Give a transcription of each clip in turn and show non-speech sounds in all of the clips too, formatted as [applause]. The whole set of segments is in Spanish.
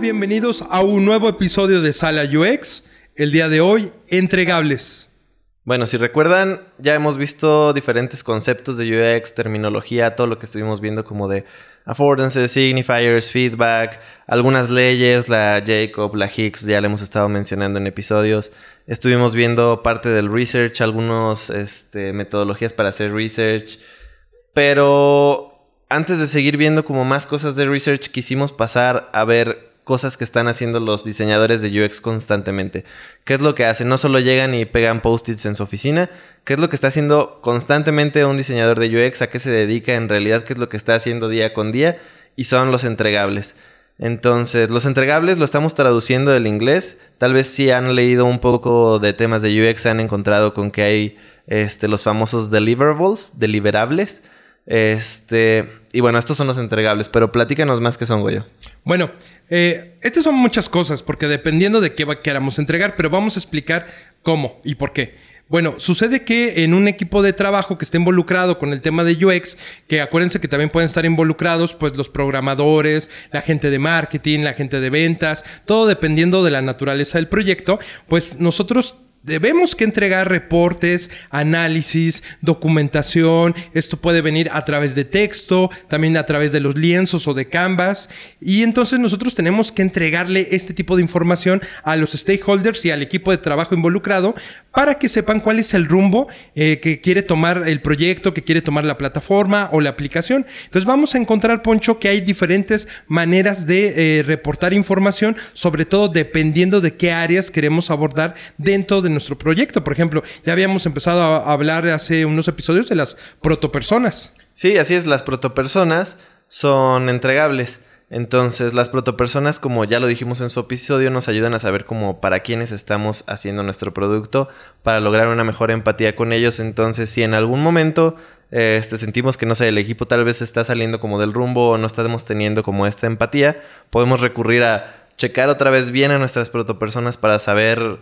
Bienvenidos a un nuevo episodio de Sala UX. El día de hoy, entregables. Bueno, si recuerdan, ya hemos visto diferentes conceptos de UX, terminología, todo lo que estuvimos viendo como de affordances, signifiers, feedback, algunas leyes, la Jacob, la Higgs, ya le hemos estado mencionando en episodios. Estuvimos viendo parte del research, algunas este, metodologías para hacer research. Pero antes de seguir viendo como más cosas de research, quisimos pasar a ver cosas que están haciendo los diseñadores de UX constantemente. ¿Qué es lo que hacen? No solo llegan y pegan post-its en su oficina, ¿qué es lo que está haciendo constantemente un diseñador de UX? ¿A qué se dedica en realidad? ¿Qué es lo que está haciendo día con día? Y son los entregables. Entonces, los entregables lo estamos traduciendo del inglés. Tal vez si han leído un poco de temas de UX, se han encontrado con que hay este, los famosos deliverables, deliverables. Este, y bueno, estos son los entregables, pero platícanos más qué son, Goyo. Bueno, eh, estas son muchas cosas, porque dependiendo de qué queramos entregar, pero vamos a explicar cómo y por qué. Bueno, sucede que en un equipo de trabajo que esté involucrado con el tema de UX, que acuérdense que también pueden estar involucrados pues los programadores, la gente de marketing, la gente de ventas, todo dependiendo de la naturaleza del proyecto, pues nosotros Debemos que entregar reportes, análisis, documentación. Esto puede venir a través de texto, también a través de los lienzos o de canvas. Y entonces nosotros tenemos que entregarle este tipo de información a los stakeholders y al equipo de trabajo involucrado para que sepan cuál es el rumbo eh, que quiere tomar el proyecto, que quiere tomar la plataforma o la aplicación. Entonces vamos a encontrar, Poncho, que hay diferentes maneras de eh, reportar información, sobre todo dependiendo de qué áreas queremos abordar dentro de nuestro proyecto. Por ejemplo, ya habíamos empezado a hablar hace unos episodios de las protopersonas. Sí, así es, las protopersonas son entregables. Entonces, las protopersonas, como ya lo dijimos en su episodio, nos ayudan a saber cómo para quiénes estamos haciendo nuestro producto, para lograr una mejor empatía con ellos. Entonces, si en algún momento este, sentimos que, no sé, el equipo tal vez está saliendo como del rumbo o no estamos teniendo como esta empatía, podemos recurrir a checar otra vez bien a nuestras protopersonas para saber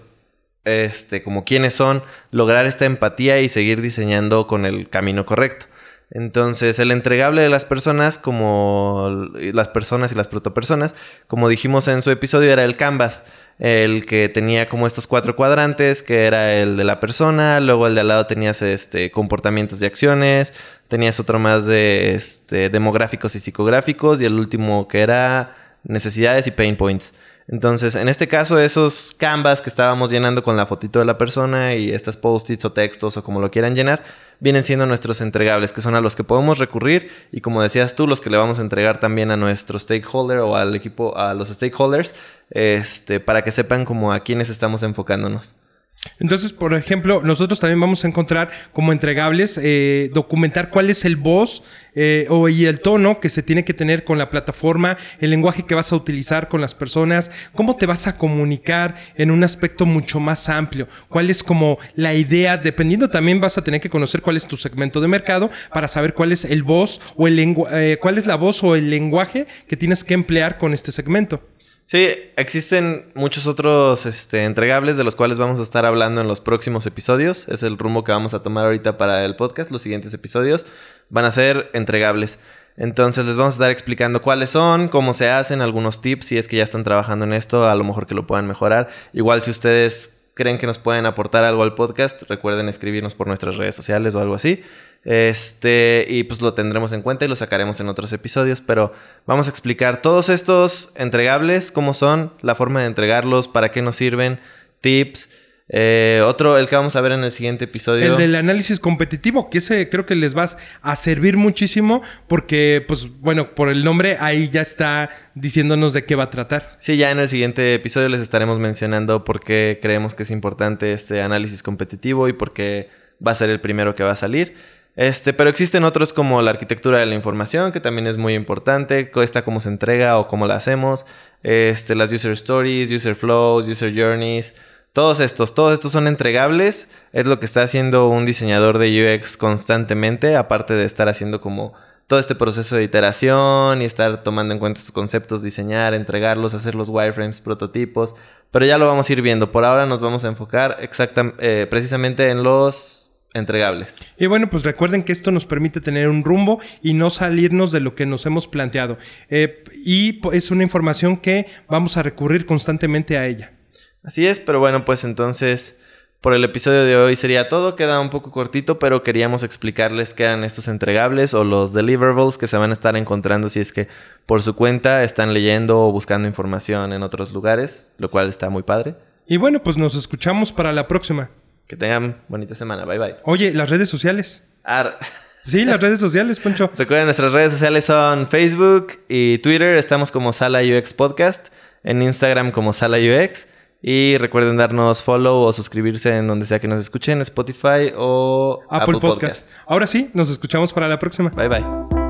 este, como quiénes son, lograr esta empatía y seguir diseñando con el camino correcto. Entonces, el entregable de las personas, como las personas y las protopersonas, como dijimos en su episodio, era el canvas, el que tenía como estos cuatro cuadrantes, que era el de la persona, luego el de al lado tenías este, comportamientos y acciones, tenías otro más de este, demográficos y psicográficos, y el último que era necesidades y pain points. Entonces, en este caso, esos canvas que estábamos llenando con la fotito de la persona y estas post-its o textos o como lo quieran llenar, vienen siendo nuestros entregables, que son a los que podemos recurrir y como decías tú, los que le vamos a entregar también a nuestro stakeholder o al equipo, a los stakeholders, este, para que sepan como a quiénes estamos enfocándonos. Entonces, por ejemplo, nosotros también vamos a encontrar como entregables, eh, documentar cuál es el voz eh, o, y el tono que se tiene que tener con la plataforma, el lenguaje que vas a utilizar con las personas, cómo te vas a comunicar en un aspecto mucho más amplio, cuál es como la idea, dependiendo también vas a tener que conocer cuál es tu segmento de mercado para saber cuál es el voz o el eh, cuál es la voz o el lenguaje que tienes que emplear con este segmento. Sí, existen muchos otros este, entregables de los cuales vamos a estar hablando en los próximos episodios. Es el rumbo que vamos a tomar ahorita para el podcast. Los siguientes episodios van a ser entregables. Entonces les vamos a estar explicando cuáles son, cómo se hacen, algunos tips, si es que ya están trabajando en esto, a lo mejor que lo puedan mejorar. Igual si ustedes creen que nos pueden aportar algo al podcast, recuerden escribirnos por nuestras redes sociales o algo así. Este, y pues lo tendremos en cuenta y lo sacaremos en otros episodios, pero vamos a explicar todos estos entregables, cómo son, la forma de entregarlos, para qué nos sirven, tips. Eh, otro, el que vamos a ver en el siguiente episodio. El del análisis competitivo, que ese creo que les va a servir muchísimo porque, pues bueno, por el nombre ahí ya está diciéndonos de qué va a tratar. Sí, ya en el siguiente episodio les estaremos mencionando por qué creemos que es importante este análisis competitivo y por qué va a ser el primero que va a salir. Este, pero existen otros como la arquitectura de la información, que también es muy importante, esta cómo se entrega o cómo la hacemos, este, las user stories, user flows, user journeys, todos estos, todos estos son entregables, es lo que está haciendo un diseñador de UX constantemente, aparte de estar haciendo como todo este proceso de iteración y estar tomando en cuenta estos conceptos, diseñar, entregarlos, hacer los wireframes, prototipos, pero ya lo vamos a ir viendo. Por ahora nos vamos a enfocar exactamente, eh, precisamente en los entregables. Y bueno, pues recuerden que esto nos permite tener un rumbo y no salirnos de lo que nos hemos planteado. Eh, y es una información que vamos a recurrir constantemente a ella. Así es, pero bueno, pues entonces por el episodio de hoy sería todo. Queda un poco cortito, pero queríamos explicarles qué eran estos entregables o los deliverables que se van a estar encontrando si es que por su cuenta están leyendo o buscando información en otros lugares, lo cual está muy padre. Y bueno, pues nos escuchamos para la próxima. Que tengan bonita semana. Bye bye. Oye, las redes sociales. [laughs] Sí, las redes sociales, Poncho. Recuerden, nuestras redes sociales son Facebook y Twitter. Estamos como Sala UX Podcast. En Instagram como Sala UX. Y recuerden darnos follow o suscribirse en donde sea que nos escuchen, Spotify o Apple, Podcast. Ahora sí, nos escuchamos para la próxima. Bye bye.